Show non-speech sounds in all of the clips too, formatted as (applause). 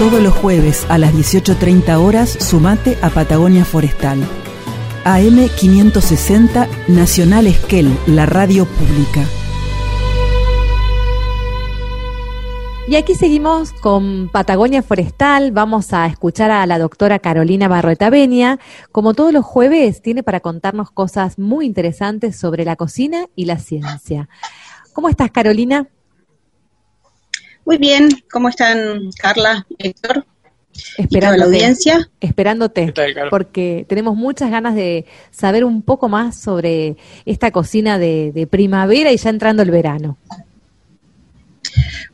Todos los jueves a las 18.30 horas sumate a Patagonia Forestal. AM 560 Nacional Esquel, la radio pública. Y aquí seguimos con Patagonia Forestal. Vamos a escuchar a la doctora Carolina Barroeta Benia. Como todos los jueves, tiene para contarnos cosas muy interesantes sobre la cocina y la ciencia. ¿Cómo estás, Carolina? Muy bien, ¿cómo están Carla, Héctor? Esperando la audiencia. Esperándote, porque tenemos muchas ganas de saber un poco más sobre esta cocina de, primavera y ya entrando el verano.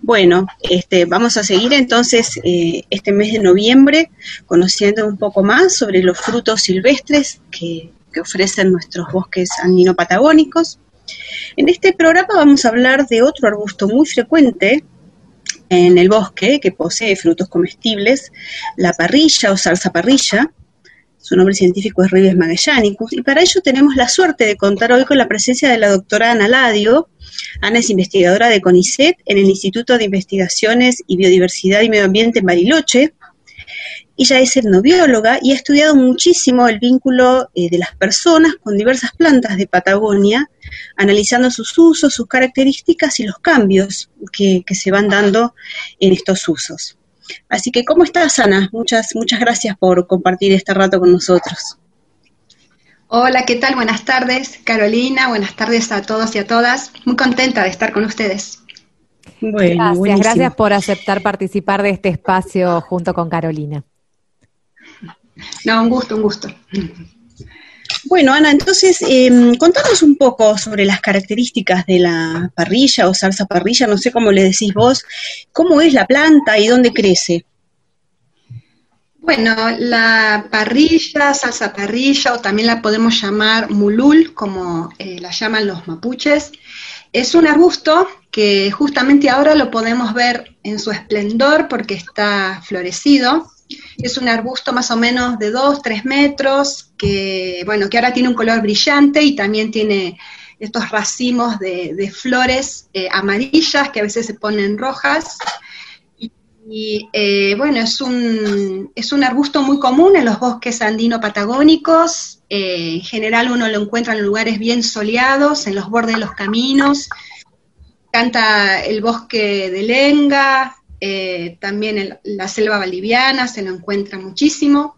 Bueno, este, vamos a seguir entonces eh, este mes de noviembre conociendo un poco más sobre los frutos silvestres que, que ofrecen nuestros bosques andino-patagónicos. En este programa vamos a hablar de otro arbusto muy frecuente en el bosque que posee frutos comestibles, la parrilla o salsa parrilla. Su nombre científico es Ribes magellanicus y para ello tenemos la suerte de contar hoy con la presencia de la doctora Ana Ladio. Ana es investigadora de CONICET en el Instituto de Investigaciones y Biodiversidad y Medio Ambiente en Bariloche ella es etnobióloga y ha estudiado muchísimo el vínculo eh, de las personas con diversas plantas de Patagonia, analizando sus usos, sus características y los cambios que, se van dando en estos usos. Así que, ¿cómo estás, Ana? Muchas, muchas gracias por compartir este rato con nosotros. Hola, ¿qué tal? Buenas tardes, Carolina. Buenas tardes a todos y a todas. Muy contenta de estar con ustedes. Bueno, gracias, gracias por aceptar participar de este espacio junto con Carolina. No, un gusto, un gusto. Bueno, Ana, entonces eh, contanos un poco sobre las características de la parrilla o salsa parrilla, no sé cómo le decís vos, cómo es la planta y dónde crece. Bueno, la parrilla, salsa parrilla, o también la podemos llamar mulul, como eh, la llaman los mapuches, es un arbusto que justamente ahora lo podemos ver en su esplendor porque está florecido es un arbusto más o menos de 2, 3 metros, que, bueno, que ahora tiene un color brillante y también tiene estos racimos de, flores eh, amarillas que a veces se ponen rojas. Y, eh, bueno, es un, es un arbusto muy común en los bosques andino-patagónicos. Eh, en general uno lo encuentra en lugares bien soleados, en los bordes de los caminos. Canta el bosque de lenga, eh, también en la selva boliviana se lo encuentra muchísimo.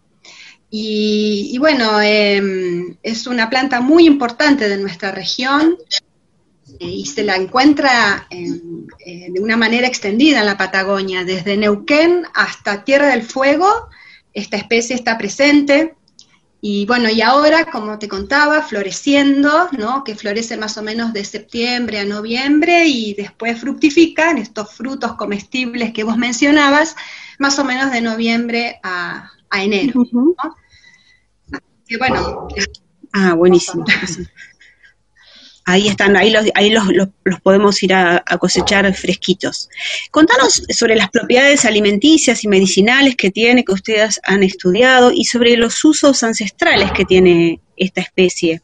Y, bueno, em, es una planta muy importante de nuestra región eh, y se la encuentra eh, de una manera extendida en la Patagonia, desde Neuquén hasta Tierra del Fuego. Esta especie está presente y bueno, y ahora, como te contaba, floreciendo, ¿no? Que florece más o menos de septiembre a noviembre y después fructifican estos frutos comestibles que vos mencionabas, más o menos de noviembre a, enero. bueno. Ah, buenísimo. (laughs) Ahí están, ahí los, ahí los, los, podemos ir a, cosechar fresquitos. Contanos sobre las propiedades alimenticias y medicinales que tiene, que ustedes han estudiado, y sobre los usos ancestrales que tiene esta especie.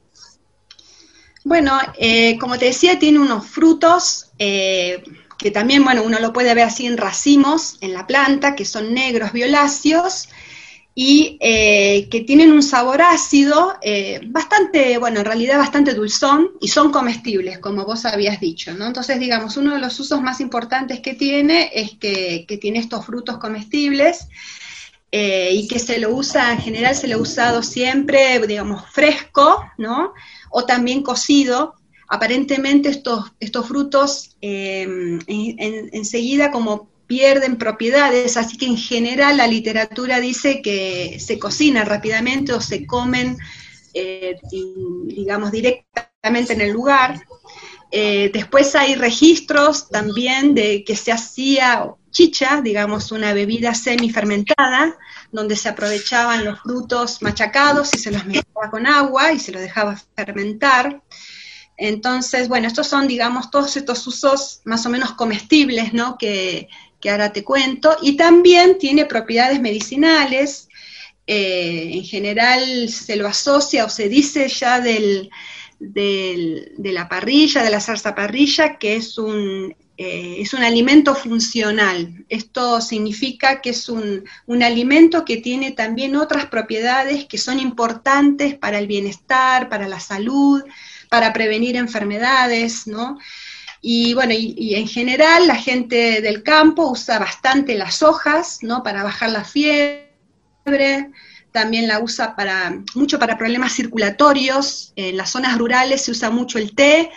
Bueno, eh, como te decía, tiene unos frutos eh, que también, bueno, uno lo puede ver así en racimos en la planta, que son negros violáceos, y eh, que tienen un sabor ácido, eh, bastante, bueno, en realidad bastante dulzón, y son comestibles, como vos habías dicho, ¿no? Entonces, digamos, uno de los usos más importantes que tiene es que, tiene estos frutos comestibles, eh, y que se lo usa, en general se lo ha usado siempre, digamos, fresco, ¿no? O también cocido. Aparentemente estos, estos frutos enseguida como pierden propiedades, así que en general la literatura dice que se cocina rápidamente o se comen, eh, digamos, directamente en el lugar. Eh, después hay registros también de que se hacía chicha, digamos, una bebida semi-fermentada, donde se aprovechaban los frutos machacados y se los mezclaba con agua y se los dejaba fermentar. Entonces, bueno, estos son, digamos, todos estos usos más o menos comestibles, ¿no? Que, que ahora te cuento, y también tiene propiedades medicinales. Eh, en general se lo asocia o se dice ya del, de la parrilla, de la salsa parrilla, que es un eh, es un alimento funcional. Esto significa que es un, alimento que tiene también otras propiedades que son importantes para el bienestar, para la salud, para prevenir enfermedades, ¿no? Y bueno, y, en general la gente del campo usa bastante las hojas, ¿no? Para bajar la fiebre, también la usa para, mucho para problemas circulatorios, en las zonas rurales se usa mucho el té,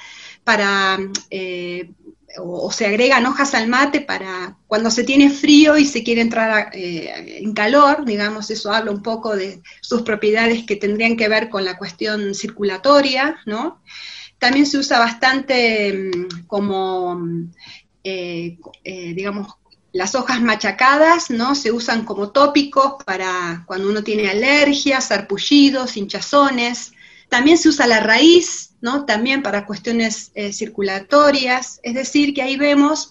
para eh, o, se agregan hojas al mate para cuando se tiene frío y se quiere entrar eh, en calor, digamos, eso habla un poco de sus propiedades que tendrían que ver con la cuestión circulatoria, ¿no? También se usa bastante mm, como, eh, eh, digamos, las hojas machacadas, ¿no? Se usan como tópicos para cuando uno tiene alergias, sarpullidos, hinchazones. También se usa la raíz, ¿no? También para cuestiones eh, circulatorias, es decir, que ahí vemos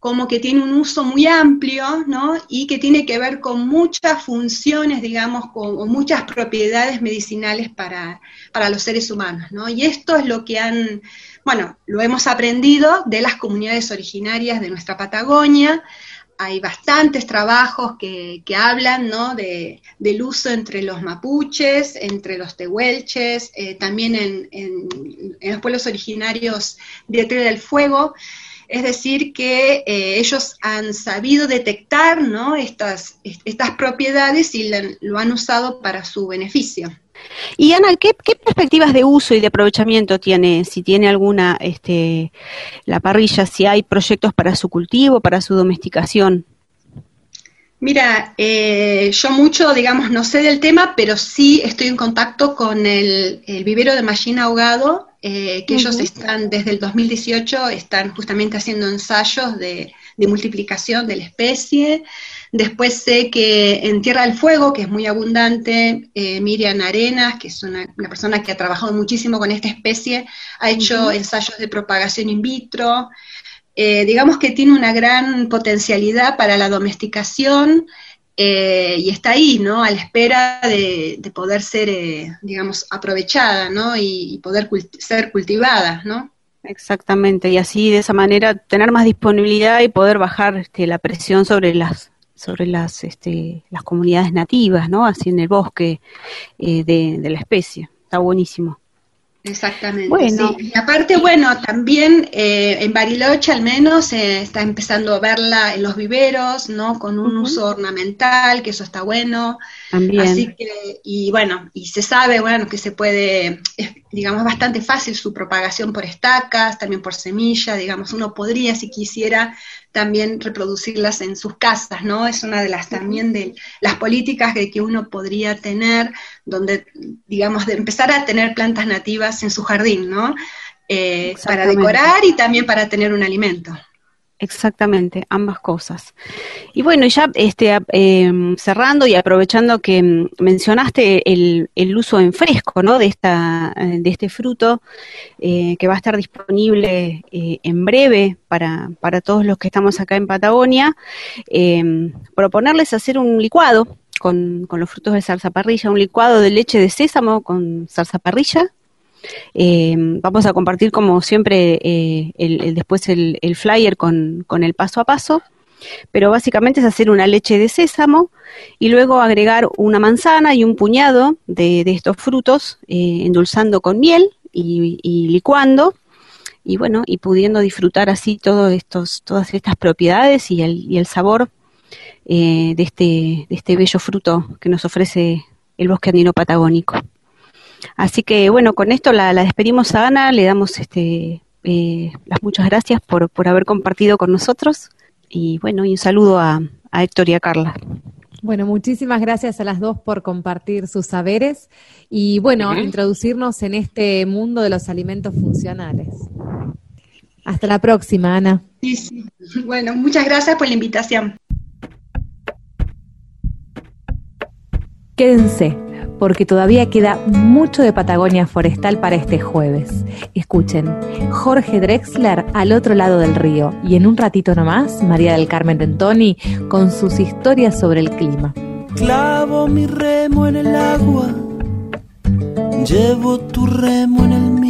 como que tiene un uso muy amplio, ¿no? Y que tiene que ver con muchas funciones, digamos, con muchas propiedades medicinales para, para los seres humanos, ¿no? Y esto es lo que han, bueno, lo hemos aprendido de las comunidades originarias de nuestra Patagonia, hay bastantes trabajos que, hablan ¿no? de, del uso entre los mapuches, entre los tehuelches, eh, también en, los pueblos originarios de Tierra del Fuego. Es decir, que eh, ellos han sabido detectar ¿no? estas, estas propiedades y lo han usado para su beneficio. Y Ana, ¿qué, perspectivas de uso y de aprovechamiento tiene, si tiene alguna, este, la parrilla, si hay proyectos para su cultivo, para su domesticación? Mira, eh, yo mucho, digamos, no sé del tema, pero sí estoy en contacto con el, vivero de Machina Ahogado, eh, que ellos están desde el 2018, están justamente haciendo ensayos de, de multiplicación de la especie. Después sé que en Tierra del Fuego, que es muy abundante, eh, Miriam Arenas, que es una, persona que ha trabajado muchísimo con esta especie, ha hecho ensayos de propagación in vitro. Eh, digamos que tiene una gran potencialidad para la domesticación eh, y está ahí, ¿no? A la espera de, poder ser, digamos, aprovechada, ¿no? Y, poder ser cultivada, ¿no? Exactamente, y así de esa manera tener más disponibilidad y poder bajar este, la presión sobre las sobre las, este, las comunidades nativas, ¿no? Así en el bosque eh, de, la especie. Está buenísimo. Exactamente. Bueno. Y aparte, bueno, también eh, en Bariloche al menos se está empezando a verla en los viveros, ¿no? Con un uso ornamental, que eso está bueno. También. Así que, y bueno, y se sabe, bueno, que se puede, es, digamos, bastante fácil su propagación por estacas, también por semilla, digamos, uno podría, si quisiera, también reproducirlas en sus casas, ¿no? Es una de las también de las políticas que, que uno podría tener, donde, digamos, de empezar a tener plantas nativas en su jardín, ¿no? Eh, para decorar y también para tener un alimento. Exactamente, ambas cosas. Y bueno, ya este, em, cerrando y aprovechando que mm, mencionaste el, uso en fresco ¿no? de, esta, eh, de este fruto, eh, que va a estar disponible eh, en breve para, para todos los que estamos acá en Patagonia, em, proponerles hacer un licuado con, con los frutos de zarzaparrilla, un licuado de leche de sésamo con zarzaparrilla, eh, vamos a compartir como siempre eh, después el, flyer con, el paso a paso, pero básicamente es hacer una leche de sésamo y luego agregar una manzana y un puñado de, estos frutos, eh, endulzando con miel y, licuando y bueno, y pudiendo disfrutar así todos estos, todas estas propiedades y el, y el sabor de, este, de este bello fruto que nos ofrece el bosque andino patagónico. Así que bueno, con esto la, despedimos a Ana, le damos este, eh, las muchas gracias por, por haber compartido con nosotros y bueno, y un saludo a, Héctor y a Carla. Bueno, muchísimas gracias a las dos por compartir sus saberes y bueno, introducirnos en este mundo de los alimentos funcionales. Hasta la próxima, Ana. Sí, sí. Bueno, muchas gracias por la invitación. Quédense porque todavía queda mucho de Patagonia Forestal para este jueves. Escuchen, Jorge Drexler al otro lado del río y en un ratito nomás, María del Carmen Tentoni con sus historias sobre el clima. Clavo mi remo en el agua, llevo tu remo en el mío.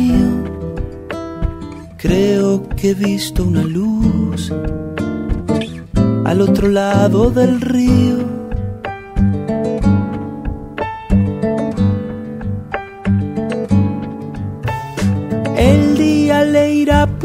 Creo que he visto una luz al otro lado del río.